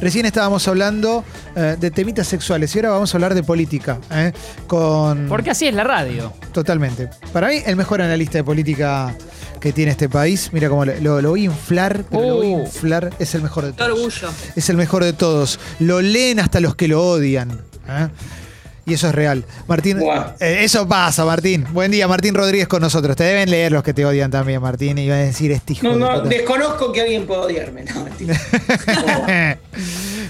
Recién estábamos hablando eh, de temitas sexuales y ahora vamos a hablar de política. ¿eh? Con... Porque así es la radio. Totalmente. Para mí, el mejor analista de política que tiene este país, mira cómo lo, lo- lo voy a inflar, pero lo voy a Oh. inflar, es el mejor de Qué todos. orgullo. Es el mejor de todos. Lo leen hasta los que lo odian. ¿eh? Y eso es real. Martín, eh, eso pasa, Martín. Buen día, Martín Rodríguez con nosotros. Te deben leer los que te odian también, Martín. Y van a decir, este hijo No, de no, puta". desconozco que alguien pueda odiarme. No, mentira.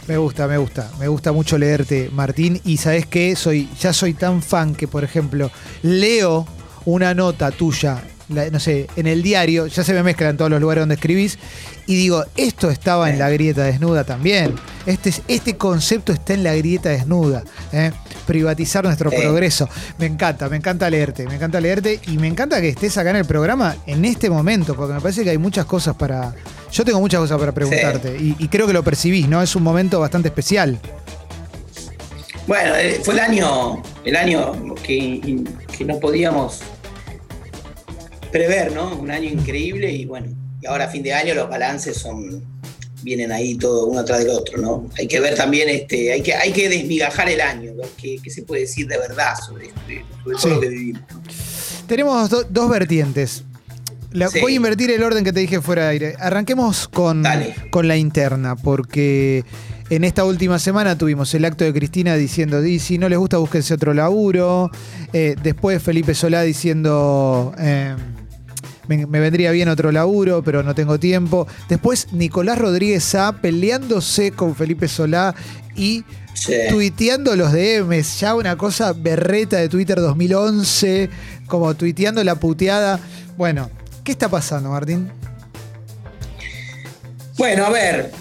me gusta, me gusta. Me gusta mucho leerte, Martín. Y sabes qué? Soy, ya soy tan fan que, por ejemplo, leo una nota tuya, la- no sé, en el diario, ya se me mezcla en todos los lugares donde escribís, y digo, esto estaba en la grieta desnuda también. Este, es- este concepto está en la grieta desnuda. ¿eh? Privatizar nuestro Sí. progreso. Me encanta, me encanta leerte, me encanta leerte y me encanta que estés acá en el programa en este momento, porque me parece que hay muchas cosas para. Yo tengo muchas cosas para preguntarte y, y creo que lo percibís, ¿no? Es un momento bastante especial. Bueno, eh, fue el año, el año que, que no podíamos prever, ¿no? Un año increíble y bueno, y ahora a fin de año los balances son vienen ahí todo uno tras del otro, ¿no? Hay que ver también, este, hay que, hay que desmigajar el año, ver qué, qué se puede decir de verdad sobre, este- sobre todo Sí. lo que vivimos. ¿no? Tenemos do- dos vertientes. La- Sí. Voy a invertir el orden que te dije fuera de aire. Arranquemos con, Dale. con la interna, porque en esta última semana tuvimos el acto de Cristina diciendo, "Di, si no les gusta, búsquense otro laburo. Eh, después Felipe Solá diciendo, eh, me, me vendría bien otro laburo, pero no tengo tiempo. Después Nicolás Rodríguez Sá peleándose con Felipe Solá y Sí. tuiteando los DMs, ya una cosa berreta de Twitter 2011, como tuiteando la puteada. Bueno, ¿qué está pasando, Martín? Bueno, a ver.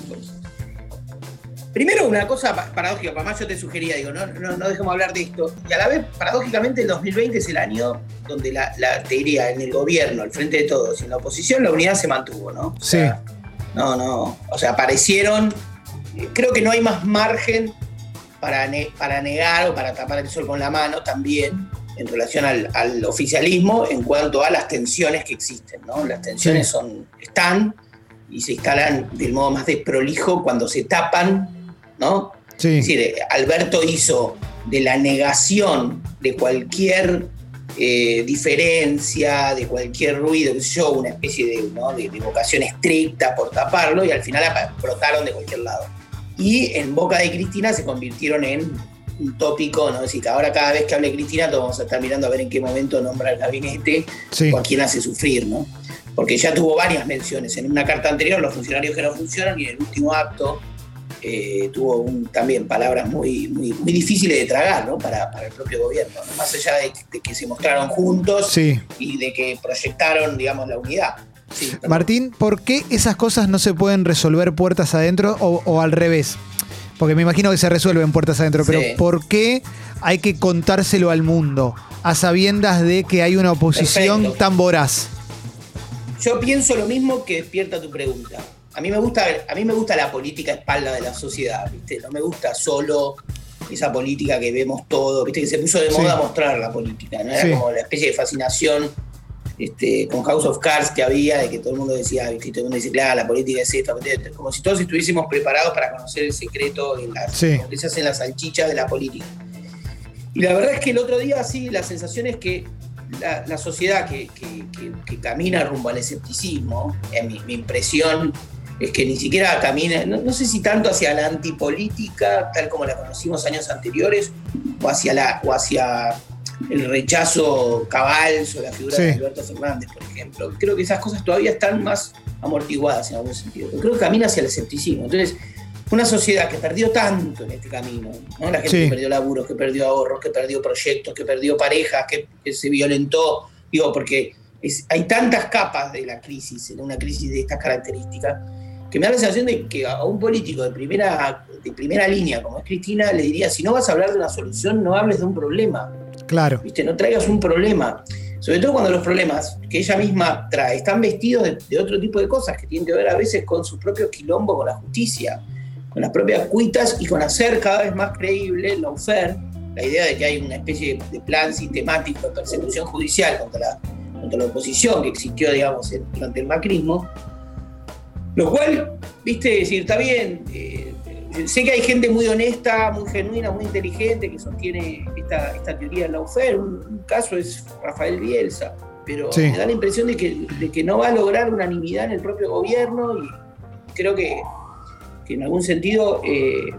Primero una cosa pa- paradójica, para más yo te sugería, digo, no, no, no dejemos hablar de esto. Y a la vez, paradójicamente, el 2020 es el año donde la, la- te diría, en el gobierno, al frente de todos, y en la oposición, la unidad se mantuvo, ¿no? O sea, No, no. O sea, aparecieron. eh, Creo que no hay más margen para, ne- para negar o para tapar el sol con la mano también en relación al, al oficialismo en cuanto a las tensiones que existen, ¿no? Las tensiones Sí. son, están y se instalan del modo más desprolijo cuando se tapan, ¿no? Sí. Es decir, Alberto hizo de la negación de cualquier eh, diferencia, de cualquier ruido, qué sé yo, una especie de, ¿no? de, de vocación estricta por taparlo y al final brotaron de cualquier lado. Y en boca de Cristina se convirtieron en un tópico, ¿no? Es decir, que ahora cada vez que hable Cristina todos vamos a estar mirando a ver en qué momento nombra el gabinete Sí. o a quién hace sufrir, ¿no? Porque ya tuvo varias menciones. En una carta anterior, los funcionarios que no funcionan, y en el último acto eh, tuvo un- también palabras muy, muy, muy difíciles de tragar, ¿no? Para, para el propio gobierno, ¿no? Más allá de, de que se mostraron juntos Sí. y de que proyectaron, digamos, la unidad. Sí. Martín, ¿por qué esas cosas no se pueden resolver puertas adentro o, o al revés? Porque me imagino que se resuelven puertas adentro, pero. ¿por qué hay que contárselo al mundo a sabiendas de que hay una oposición Perfecto. tan voraz? Yo pienso lo mismo que despierta tu pregunta. A mí me gusta, a mí me gusta la política a espalda de la sociedad, ¿viste? No me gusta solo esa política que vemos todo, ¿viste? Que se puso de Sí. moda mostrar la política, ¿no? Era Sí. como la especie de fascinación este, con House of Cards que había, de que todo el mundo decía, ¿viste? Todo el mundo dice, claro, la política es ¿viste? como si todos estuviésemos preparados para conocer el secreto en las, Sí. donde se hacen las salchichas de la política. Y la verdad es que el otro día sí, la sensación es que la, la sociedad que, que- que- que camina rumbo al escepticismo, mi, mi impresión es que ni siquiera camina, no, no sé si tanto hacia la antipolítica, tal como la conocimos años anteriores, o hacia, la, o hacia el rechazo cabal sobre la figura Sí. de Alberto Fernández, por ejemplo. Creo que esas cosas todavía están más amortiguadas en algún sentido. Creo que camina hacia el escepticismo. Entonces, una sociedad que perdió tanto en este camino, ¿no? la gente Sí. que perdió laburos, que perdió ahorros, que perdió proyectos, que perdió parejas, que, que se violentó, digo, porque es- hay tantas capas de la crisis, en una crisis de estas características, que me da la sensación de que a un político de primera, de primera línea como es Cristina le diría, si no vas a hablar de una solución, no hables de un problema. Claro. ¿viste? No traigas un problema. Sobre todo cuando los problemas que ella misma trae están vestidos de, de otro tipo de cosas que tienen que ver a veces con sus propios quilombos con la justicia, con las propias cuitas y con hacer cada vez más creíble el lawfare, la idea de que hay una especie de plan sistemático de persecución judicial contra la, contra la oposición que existió, digamos, durante el macrismo. Lo cual, viste, decir, está bien, eh, sé que hay gente muy honesta, muy genuina, muy inteligente que sostiene esta, esta teoría de la UFER. Un, caso es Rafael Bielsa, pero me da la impresión de que, de que no va a lograr unanimidad en el propio gobierno y creo que, que en algún sentido eh,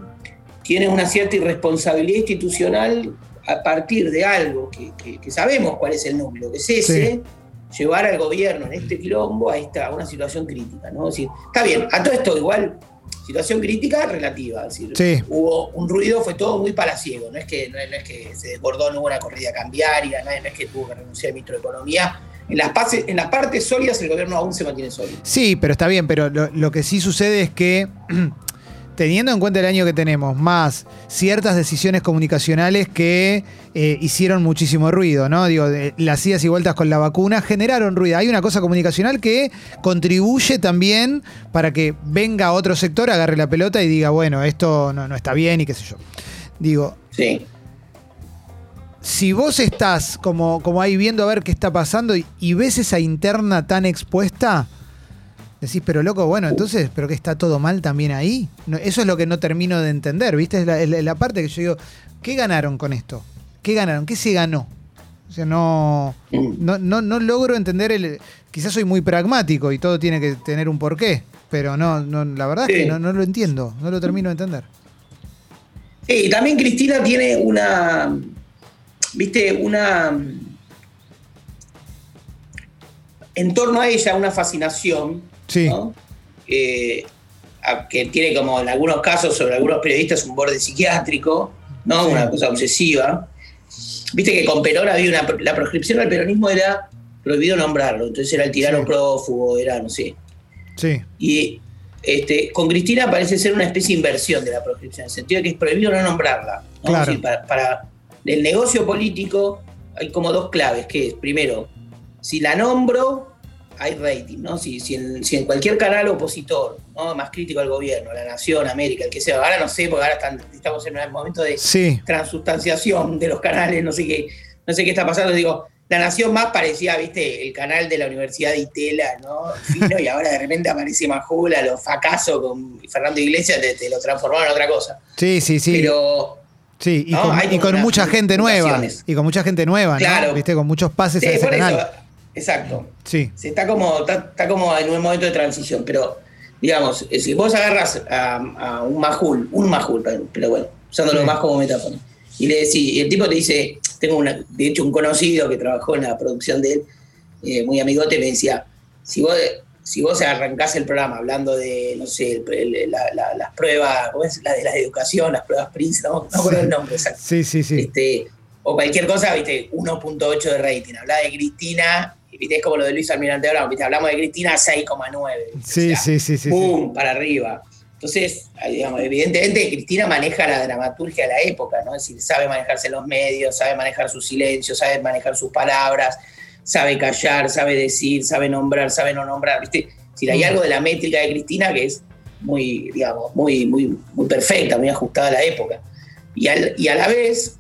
tiene una cierta irresponsabilidad institucional a partir de algo que, sabemos cuál es el núcleo, que es ese, llevar al gobierno en este quilombo a, esta, una situación crítica. ¿no? está bien, a todo esto igual, situación crítica relativa. decir, Hubo un ruido, fue todo muy palaciego, no es que, no es, que se desbordó, no hubo una corrida cambiaria, no es que tuvo que renunciar el ministro de Economía. En las, en las partes sólidas el gobierno aún se mantiene sólido. Sí, pero está bien, pero lo que sí sucede es que teniendo en cuenta el año que tenemos, más ciertas decisiones comunicacionales que eh, hicieron muchísimo ruido, ¿no? Digo, las idas y vueltas con la vacuna generaron ruido. Hay una cosa comunicacional que contribuye también para que venga otro sector, agarre la pelota y diga, bueno, esto no, está bien y qué sé yo. Digo. Sí. Si vos estás como, como ahí viendo a ver qué está pasando y ves esa interna tan expuesta, Decís, pero loco, bueno, entonces, ¿pero que está todo mal también ahí? eso es lo que no termino de entender, ¿viste? Es la, parte que yo digo, ¿qué ganaron con esto? ¿Qué ganaron? ¿Qué se ganó? O sea, no, no, no, logro entender el. Quizás soy muy pragmático y todo tiene que tener un porqué, pero no, no la verdad es que no, no lo entiendo, no lo termino de entender. Sí, también Cristina tiene una. ¿Viste? Una. En torno a ella, una fascinación Sí. Eh, que tiene como en algunos casos sobre algunos periodistas un borde psiquiátrico, ¿no? Una cosa obsesiva. Viste que con Perón había una. La proscripción al peronismo era prohibido nombrarlo, entonces era el tirano prófugo, era, no sé. Sí. Y este, con Cristina parece ser una especie de inversión de la proscripción, en el sentido de que es prohibido no nombrarla. para, para, el negocio político hay como dos claves, que es, primero, si la nombro, hay rating, ¿no? Si, si, en, cualquier canal opositor, ¿no? Más crítico al gobierno, La Nación, América, el que sea, ahora no sé, porque ahora estamos en un momento de transustanciación de los canales, no sé qué, no sé qué está pasando, digo, La Nación más parecía, viste, el canal de la Universidad de Itela, ¿no? y ahora de repente aparece Majula, los fracaso con Fernando Iglesias, te, lo transformaron en otra cosa. Sí, sí, sí. Pero Sí, y con, mucha gente nueva. Y con mucha gente nueva, ¿no? ¿Viste? Con muchos pases a ese canal. Exacto. Sí. está, como, está, como en un momento de transición, pero digamos, eh, si vos agarras a, un majul, un majul, pero bueno, usándolo más como metáfora, y le decís, y el tipo te dice, tengo una, de hecho un conocido que trabajó en la producción de él, eh, muy amigote, me decía, si vos, si vos arrancás el programa hablando de, no sé, las pruebas, ¿cómo es? La de la educación, las pruebas Prince, no, no acuerdo el nombre exacto. Sí, sí, sí. Este, o cualquier cosa, viste, 1.8 de rating. Habla de Cristina es como lo de Luis Almirante Brown, hablamos de Cristina 6,9. Sí, sí, sí, sí. ¡Pum! Para arriba. Entonces, digamos, evidentemente Cristina maneja la dramaturgia de la época, ¿no? Es decir, sabe manejarse los medios, sabe manejar su silencio, sabe manejar sus palabras, sabe callar, sabe decir, sabe nombrar, sabe no nombrar, ¿viste? Si hay mm. algo de la métrica de Cristina que es muy, digamos, muy, muy, muy perfecta, muy ajustada a la época. Y, y a la vez,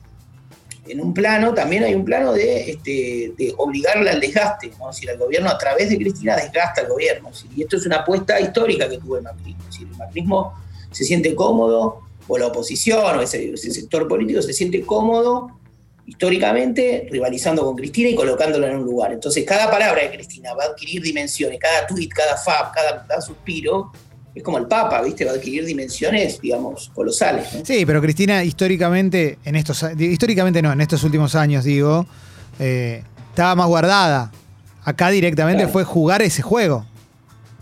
en un plano, también hay un plano de, este, de obligarle al desgaste, ¿no? Es el gobierno a través de Cristina desgasta al gobierno. Y esto es una apuesta histórica que tuvo el macrismo. Decir, el macrismo se siente cómodo, o la oposición, o ese, sector político se siente cómodo históricamente rivalizando con Cristina y colocándola en un lugar. Entonces, cada palabra de Cristina va a adquirir dimensiones, cada tweet, cada fab, cada, cada suspiro es como el Papa, ¿viste? Va a adquirir dimensiones, digamos, colosales. Sí, pero Cristina, históricamente, en estos históricamente no, en estos últimos años, digo, eh, estaba más guardada. Acá directamente fue jugar ese juego.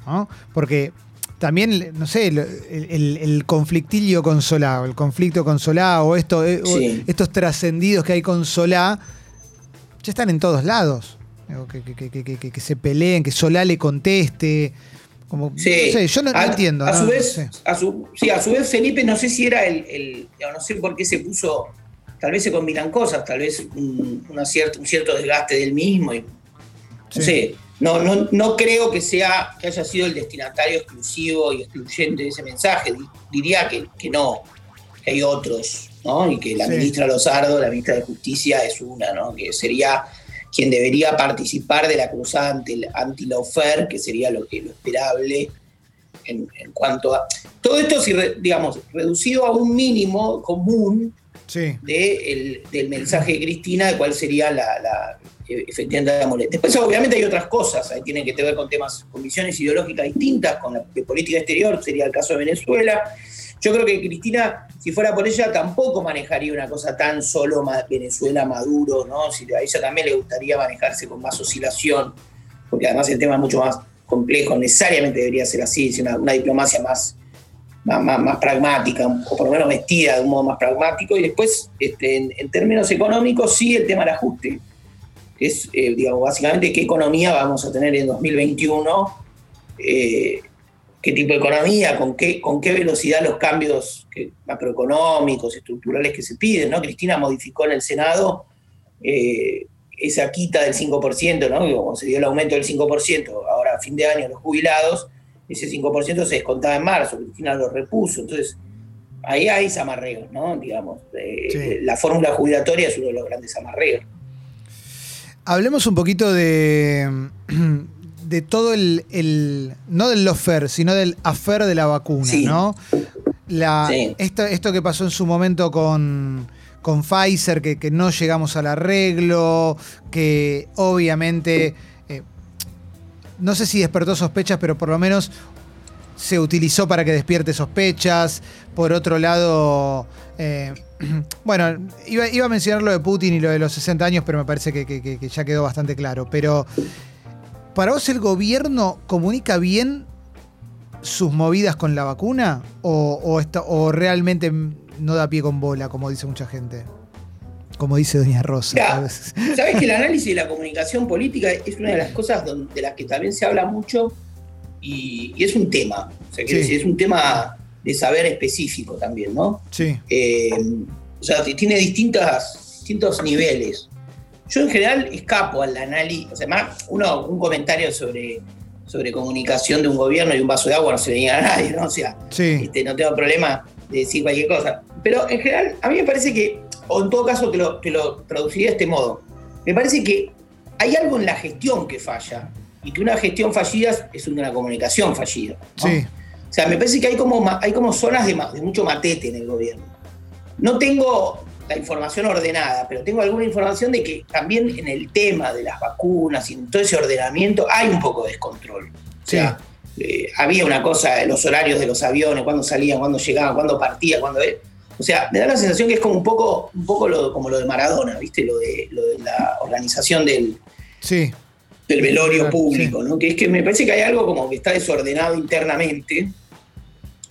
¿no? Porque también, no sé, el, conflictillo con Solá, el conflicto con Solá, o, esto, eh, estos trascendidos que hay con Solá, ya están en todos lados. Que, que, se peleen, que Solá le conteste sí. yo no, entiendo. A, su vez, a su, sí, a su vez Felipe, no sé si era el, no sé por qué se puso, tal vez se combinan cosas, tal vez un, cierto, un cierto desgaste del mismo. Y, no sé, no, no, no creo que sea que haya sido el destinatario exclusivo y excluyente de ese mensaje. Diría que, que no, que hay otros, ¿no? Y que la ministra Lozardo, la ministra de Justicia, es una, ¿no? Que sería quien debería participar de la cruzada anti, anti que sería lo, que, lo esperable. en, cuanto a... Todo esto, digamos, reducido a un mínimo común del mensaje de Cristina de cuál sería la, efectivamente la molestia. Después, obviamente, hay otras cosas, ahí tienen que ver con temas, con visiones ideológicas distintas, con la política exterior, sería el caso de Venezuela. Yo creo que Cristina, si fuera por ella, tampoco manejaría una cosa tan solo Venezuela Maduro, ¿no? A ella también le gustaría manejarse con más oscilación, porque además el tema es mucho más complejo, necesariamente debería ser así, una, una diplomacia más, más, pragmática, o por lo menos vestida de un modo más pragmático. Y después, este, en, términos económicos, sí el tema del ajuste. Es, eh, digamos, básicamente qué economía vamos a tener en 2021, eh, qué tipo de economía, con qué, con qué velocidad los cambios macroeconómicos, estructurales que se piden. ¿no? Cristina modificó en el Senado eh, esa quita del 5%, ¿no? Como se dio el aumento del 5%, ahora a fin de año los jubilados, ese 5% se descontaba en marzo, Cristina lo repuso, entonces ahí hay amarreos, ¿no? Digamos, eh, la fórmula jubilatoria es uno de los grandes amarreos. Hablemos un poquito de, de todo el, no del lofer, sino del afer de la vacuna, ¿no? La, esto, esto que pasó en su momento con, con Pfizer, que, que, no llegamos al arreglo, que obviamente no sé si despertó sospechas, pero por lo menos se utilizó para que despierte sospechas. Por otro lado, eh, bueno, iba, a mencionar lo de Putin y lo de los 60 años, pero me parece que, ya quedó bastante claro. Pero, ¿para vos el gobierno comunica bien sus movidas con la vacuna? ¿O, o realmente no da pie con bola, como dice mucha gente? como dice Doña Rosa. Sabes que el análisis de la comunicación política es una de las cosas de las que también se habla mucho y, es un tema. O sea, es un tema de saber específico también, ¿no? Sí. Eh, o sea, tiene distintas, distintos niveles. Yo en general escapo al análisis, o sea, más uno, un comentario sobre, sobre comunicación de un gobierno y un vaso de agua no se le diga a nadie, ¿no? O sea, este, no tengo problema de decir cualquier cosa. Pero en general, a mí me parece que o en todo caso te lo, te lo traduciría de este modo. Me parece que hay algo en la gestión que falla y que una gestión fallida es una comunicación fallida. Sí. O sea, me parece que hay como, hay como zonas de, de mucho matete en el gobierno. No tengo la información ordenada, pero tengo alguna información de que también en el tema de las vacunas y en todo ese ordenamiento hay un poco de descontrol. O sea, eh, había una cosa los horarios de los aviones, cuándo salían, cuándo llegaban, cuándo partían, cuándo... O sea, me da la sensación que es como un poco, un poco lo, como lo de Maradona, ¿viste? Lo de, lo de la organización del, sí. del velorio público, ¿no? Que es que me parece que hay algo como que está desordenado internamente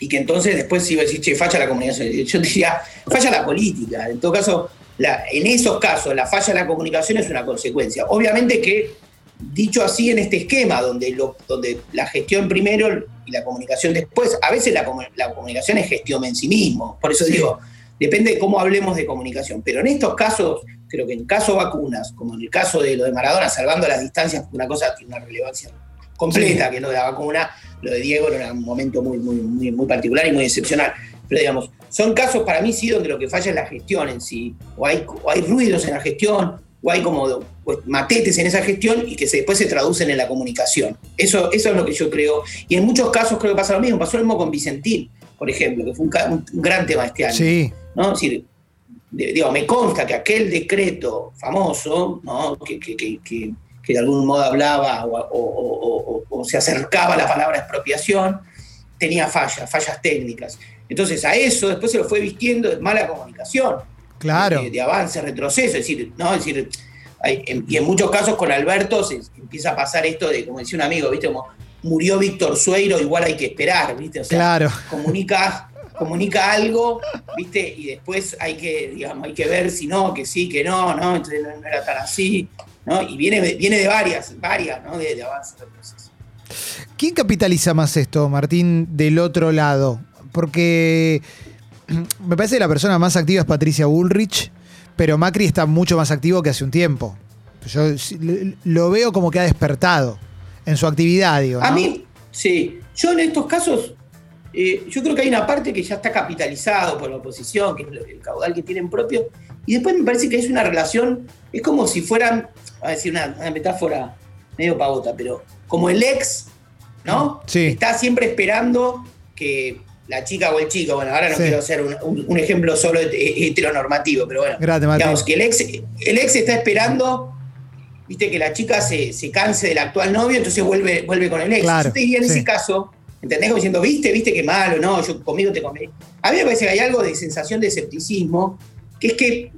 y que entonces después si iba a decir, che, falla la comunicación. Yo diría, falla la política. En todo caso, en esos casos, la falla de la comunicación es una consecuencia. Obviamente que, dicho así en este esquema, donde, lo, donde la gestión primero y la comunicación después. A veces la, comunicación es gestión en sí mismo. Por eso digo, depende de cómo hablemos de comunicación. Pero en estos casos, creo que en el caso vacunas, como en el caso de lo de Maradona, salvando las distancias, una cosa tiene una relevancia completa, que lo de la vacuna, lo de Diego era un momento muy, muy, muy, particular y muy excepcional. Pero digamos, son casos para mí sí donde lo que falla es la gestión en sí. O hay, o hay ruidos en la gestión, o hay como pues, matetes en esa gestión y que después se traducen en la comunicación. Eso, eso es lo que yo creo. Y en muchos casos creo que pasa lo mismo. Pasó lo mismo con Vicentín, por ejemplo, que fue un, gran tema este año. Sí. ¿no? decir, digo, me consta que aquel decreto famoso, ¿no? que, de algún modo hablaba o, se acercaba a la palabra expropiación, tenía fallas, fallas técnicas. Entonces a eso después se lo fue vistiendo de mala comunicación claro. de, avance, retroceso. Es decir, ¿no? decir y en muchos casos con Alberto se empieza a pasar esto de, como decía un amigo, ¿viste? Como murió Víctor Sueiro, igual hay que esperar, ¿viste? O sea, claro. comunica, comunica algo, ¿viste? Y después hay que, digamos, hay que ver si no, que sí, que no, ¿no? Entonces no, era tan así, ¿no? Y viene, viene de varias, varias, ¿no? De, de avance, retroceso. ¿Quién capitaliza más esto, Martín, del otro lado? Porque me parece que la persona más activa es Patricia Bullrich, pero Macri está mucho más activo que hace un tiempo. Yo lo veo como que ha despertado en su actividad, digo. A mí, sí. Yo en estos casos, eh, yo creo que hay una parte que ya está capitalizado por la oposición, que es el caudal que tienen propio, y después me parece que es una relación, es como si fueran, a decir una, una metáfora medio pagota, pero como el ex ¿no? Sí. Está siempre esperando que la chica o el chico, bueno, ahora no Sí. quiero hacer un, un- un ejemplo solo het- heteronormativo, pero bueno, digamos que el ex, el ex está esperando, viste, que la chica se, se canse del actual novio, entonces vuelve, vuelve con el ex. Claro, diría en sí. ese caso, ¿entendés? Como diciendo, viste, viste que malo, no, yo conmigo te comí. A mí me parece que hay algo de sensación de escepticismo, que es que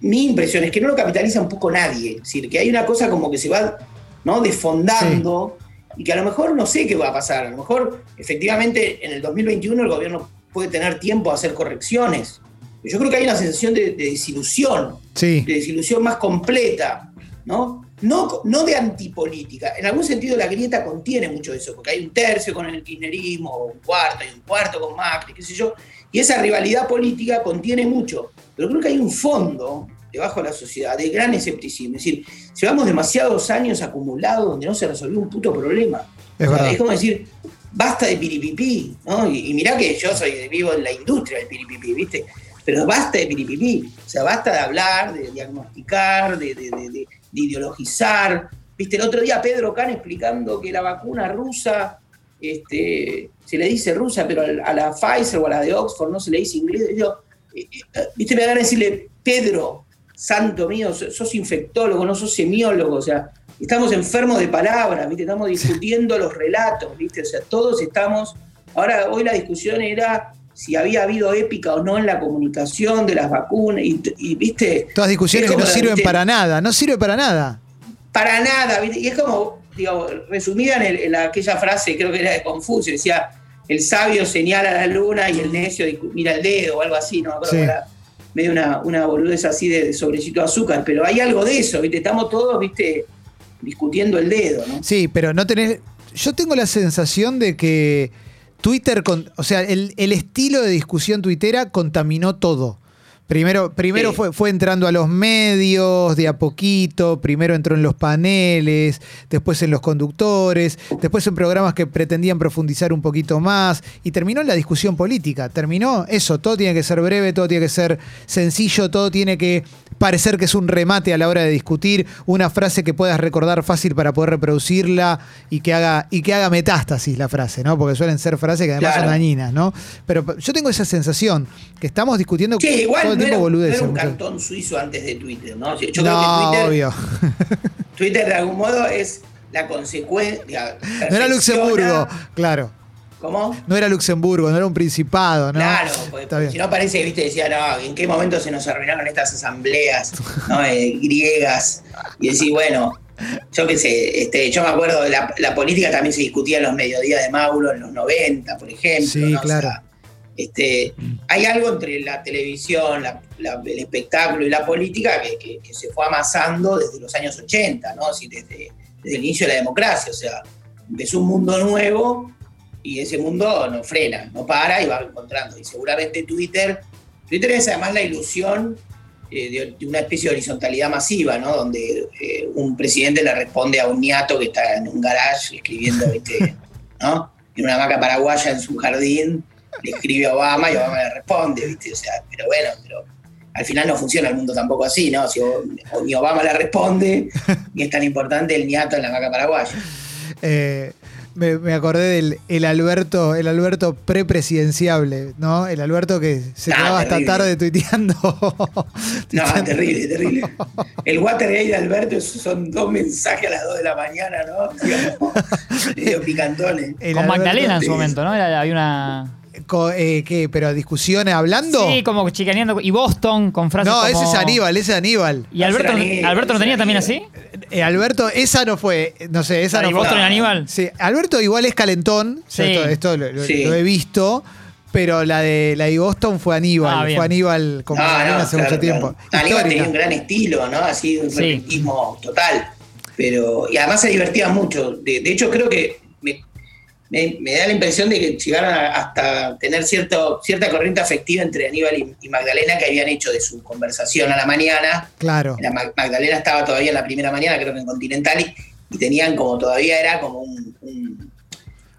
mi impresión es que no lo capitaliza un poco nadie. Es decir, que hay una cosa como que se va ¿no? desfondando y que a lo mejor no sé qué va a pasar. A lo mejor, efectivamente, en el 2021 el gobierno puede tener tiempo a hacer correcciones. Yo creo que hay una sensación de, de desilusión, Sí. de desilusión más completa, ¿no? No, no de antipolítica. En algún sentido la grieta contiene mucho eso, porque hay un tercio con el kirchnerismo, un cuarto, y un cuarto con Macri, qué sé yo, y esa rivalidad política contiene mucho. Pero creo que hay un fondo debajo de la sociedad de gran escepticismo. Es decir, llevamos demasiados años acumulados donde no se resolvió un puto problema. Es O sea, verdad. es como decir, basta de piripipí, ¿no? Y, y mirá que yo soy vivo en la industria del piripipí, ¿viste? Pero basta de piripipí. O sea, basta de hablar, de diagnosticar, de, de- de- de- de ideologizar. ¿Viste? El otro día Pedro Can explicando que la vacuna rusa, este, se le dice rusa, pero a la Pfizer o a la de Oxford no se le dice inglés. Yo, eh, eh, ¿viste? Me ganas de decirle, Pedro, santo mío, sos infectólogo, no sos semiólogo, o sea, estamos enfermos de palabras, ¿viste? Estamos discutiendo los relatos, ¿viste? O sea, todos estamos. Ahora, hoy la discusión era si había habido épica o no en la comunicación de las vacunas, y, y, ¿viste? Todas discusiones Es que no sirven ¿viste? para nada, no sirve para nada. Para nada, ¿viste? Y es como, digo, resumida en, el- en aquella frase, creo que era de Confucio, decía, el sabio señala la luna y el necio mira el dedo o algo así, no me acuerdo, Sí. medio una, una boludez así de, de sobrecito de azúcar, pero hay algo de eso, ¿viste? Estamos todos, ¿viste? Discutiendo el dedo, ¿no? Sí, pero no tenés. Yo tengo la sensación de que Twitter, con, o sea, el, el estilo de discusión tuitera contaminó todo. Primero, primero Sí. fue, fue entrando a los medios de a poquito, primero entró en los paneles, después en los conductores, después en programas que pretendían profundizar un poquito más y terminó en la discusión política. Terminó eso, todo tiene que ser breve, todo tiene que ser sencillo, todo tiene que parecer que es un remate a la hora de discutir, una frase que puedas recordar fácil para poder reproducirla y que haga, y que haga metástasis la frase, ¿no? Porque suelen ser frases que además Claro. son dañinas, ¿no? Pero yo tengo esa sensación que estamos discutiendo Sí, igual todo el no tiempo no boludeces. era un cantón suizo antes de Twitter, ¿no? Yo creo no, que Twitter, obvio. Twitter de algún modo es la consecuencia. No era Luxemburgo, claro. ¿Cómo? No era Luxemburgo, no era un principado, ¿no? Claro, bien. si no parece, viste, decía, no, ¿en qué momento se nos arruinaron estas asambleas ¿no? Eh, griegas? Y decir, bueno, yo qué sé, este, yo me acuerdo, de la, la política también se discutía en los mediodías de Mauro en los 90, por ejemplo. Sí, ¿no? O claro. sea, este, hay algo entre la televisión, la- la- el espectáculo y la política que, que- que se fue amasando desde los años 80, ¿no? Así, desde, desde el inicio de la democracia. O sea, empezó un mundo nuevo y ese mundo no frena, no para y va encontrando. Y seguramente Twitter, Twitter es además la ilusión eh, de, una especie de horizontalidad masiva, ¿no? Donde eh, un presidente le responde a un niato que está en un garage escribiendo, ¿viste? ¿no? En una hamaca paraguaya en su jardín, le escribe a Obama y Obama le responde, ¿viste? O sea, pero bueno, pero al final no funciona el mundo tampoco así, ¿no? Si ni Obama le responde, ni es tan importante el niato en la hamaca paraguaya. Eh, me, me acordé del el Alberto, el Alberto prepresidenciable, ¿no? El Alberto que se Ah, quedaba hasta tarde tuiteando. No, Tuiteando. terrible, terrible. El Watergate de Alberto son dos mensajes a las 2 de la mañana, ¿no? Digamos, medio picantones. El Con Alberto- Magdalena en su momento, ¿no? Era- había una. Eh, ¿Qué? ¿Pero discusiones hablando? Sí, como chicaneando. Y Boston con frases. no, ese como- es Aníbal, ese es Aníbal. ¿Y Alberto, Aníbal, Alberto no tenía también así? Eh, Alberto, esa no fue, no sé, esa ¿La no de fue. Boston No. Aníbal? Sí, Alberto igual es calentón, Sí. esto, esto lo, lo- Sí. lo he visto, pero la de la de Boston fue Aníbal, Ah, fue Aníbal con No, Magdalena no, hace claro, mucho tiempo. claro. Aníbal Histórica. tenía un gran estilo, ¿no? Así, un Sí. repentismo total. Pero, y además se divertía mucho. De, de hecho, creo que me, me- da la impresión de que llegaron a- hasta tener cierto, cierta corriente afectiva entre Aníbal y, y Magdalena que habían hecho de su conversación a la mañana. Claro. La Mag- Magdalena estaba todavía en la primera mañana, creo que en Continental, y, y tenían como todavía era como un, un-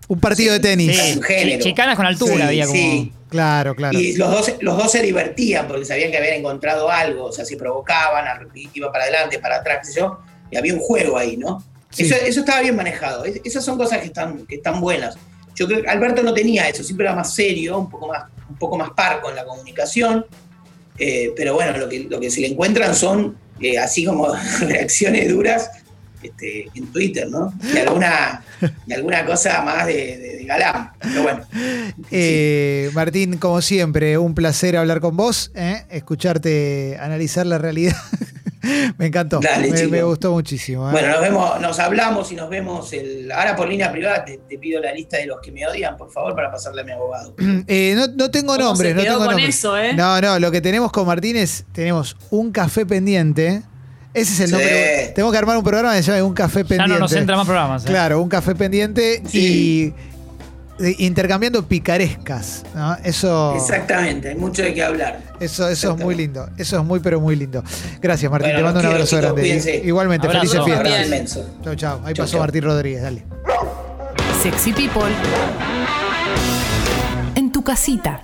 Un partido de tenis. Sí. un género. Chicanas con altura Sí, había como. sí. Claro, claro. Y los dos, los dos se divertían porque sabían que habían encontrado algo, o sea, se provocaban, iba para adelante, para atrás, qué sé yo, y había un juego ahí, ¿no? Sí. Eso, eso estaba bien manejado. Es- esas son cosas que están, que están buenas. Yo creo que Alberto no tenía eso, siempre era más serio, un poco más, un poco más parco en la comunicación. Eh, pero bueno, lo que, lo que se le encuentran son eh, así como reacciones duras este, en Twitter, ¿no? Y alguna, y alguna cosa más de, de- de galán. Pero bueno. Eh, Martín, como siempre, un placer hablar con vos, ¿eh? escucharte analizar la realidad. me encantó, Dale, me, chico. me gustó muchísimo. ¿eh? Bueno, nos vemos, nos hablamos y nos vemos el, ahora por línea privada. Te, te pido la lista de los que me odian, por favor, para pasarle a mi abogado. Eh, no, no tengo ¿Cómo nombres, no tengo con nombres. eso, eh? No, no, lo que tenemos con Martín es, tenemos un café pendiente. Ese es el Sí. nombre. Tengo que armar un programa que se llama Un Café Ya Pendiente. no nos entra más programas. ¿eh? Claro, un café pendiente Sí. y intercambiando picarescas. ¿no? Eso, Exactamente, hay mucho de qué hablar. eso, eso es muy lindo. Eso es muy, pero muy lindo. Gracias, Martín. Bueno, Te mando un abrazo quiero, grande. cuídense. Igualmente, Abrazo. felices fiestas. Chau, chau. Ahí Chau, pasó chau. Martín Rodríguez, dale. Sexy People en tu casita.